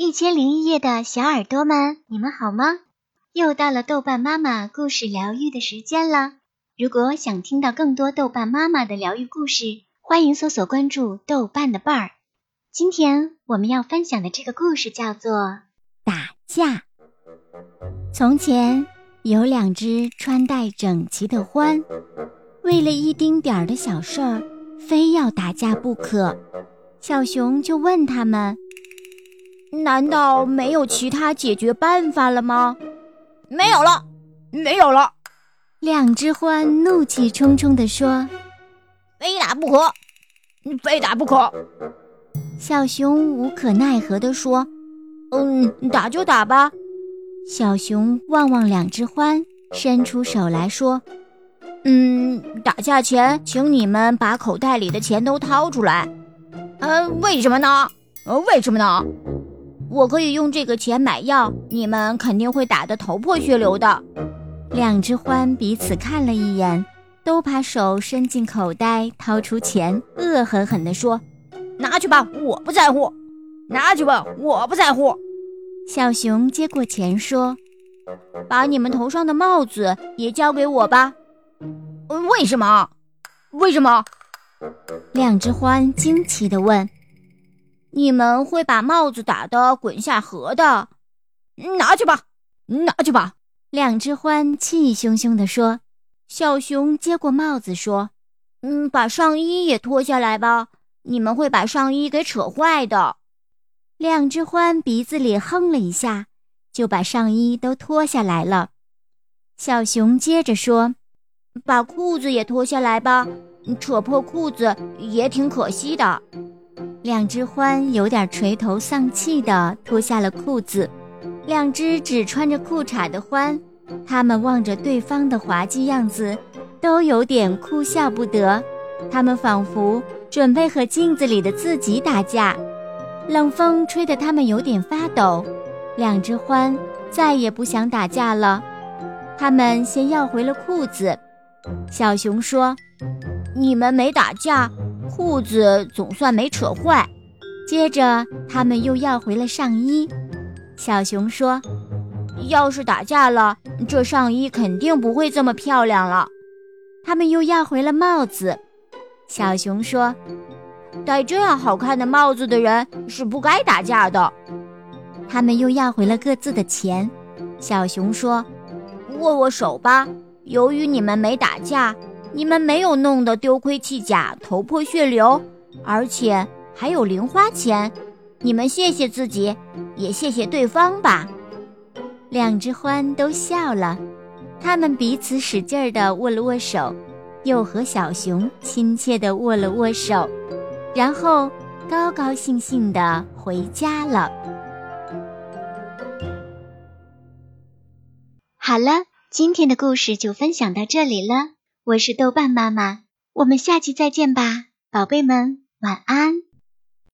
一千零一夜的小耳朵们，你们好吗？又到了豆瓣妈妈故事疗愈的时间了。如果想听到更多豆瓣妈妈的疗愈故事，欢迎搜索关注豆瓣的伴儿。今天我们要分享的这个故事叫做《打架》。从前有两只穿戴整齐的獾，为了一丁点儿的小事儿，非要打架不可。小熊就问他们。难道没有其他解决办法了吗？没有了，没有了！两只獾怒气冲冲地说：“非打不可，非打不可！”小熊无可奈何地说：“嗯，打就打吧。”小熊望望两只獾，伸出手来说：“嗯，打架前，请你们把口袋里的钱都掏出来。呃，为什么呢？呃，为什么呢？”我可以用这个钱买药，你们肯定会打得头破血流的。两只獾彼此看了一眼，都把手伸进口袋，掏出钱，恶狠狠地说：“拿去吧，我不在乎。拿去吧，我不在乎。”小熊接过钱说：“把你们头上的帽子也交给我吧。”为什么？为什么？两只獾惊奇地问。你们会把帽子打得滚下河的，拿去吧，拿去吧！两只獾气汹汹地说。小熊接过帽子说：“嗯，把上衣也脱下来吧，你们会把上衣给扯坏的。”两只獾鼻子里哼了一下，就把上衣都脱下来了。小熊接着说：“把裤子也脱下来吧，扯破裤子也挺可惜的。”两只獾有点垂头丧气地脱下了裤子，两只只穿着裤衩的獾，他们望着对方的滑稽样子，都有点哭笑不得。他们仿佛准备和镜子里的自己打架。冷风吹得他们有点发抖。两只獾再也不想打架了，他们先要回了裤子。小熊说：“你们没打架。”裤子总算没扯坏，接着他们又要回了上衣。小熊说：“要是打架了，这上衣肯定不会这么漂亮了。”他们又要回了帽子。小熊说：“戴这样好看的帽子的人是不该打架的。”他们又要回了各自的钱。小熊说：“握握手吧，由于你们没打架。”你们没有弄得丢盔弃甲、头破血流，而且还有零花钱。你们谢谢自己，也谢谢对方吧。两只獾都笑了，他们彼此使劲儿地握了握手，又和小熊亲切地握了握手，然后高高兴兴地回家了。好了，今天的故事就分享到这里了。我是豆瓣妈妈，我们下期再见吧，宝贝们，晚安。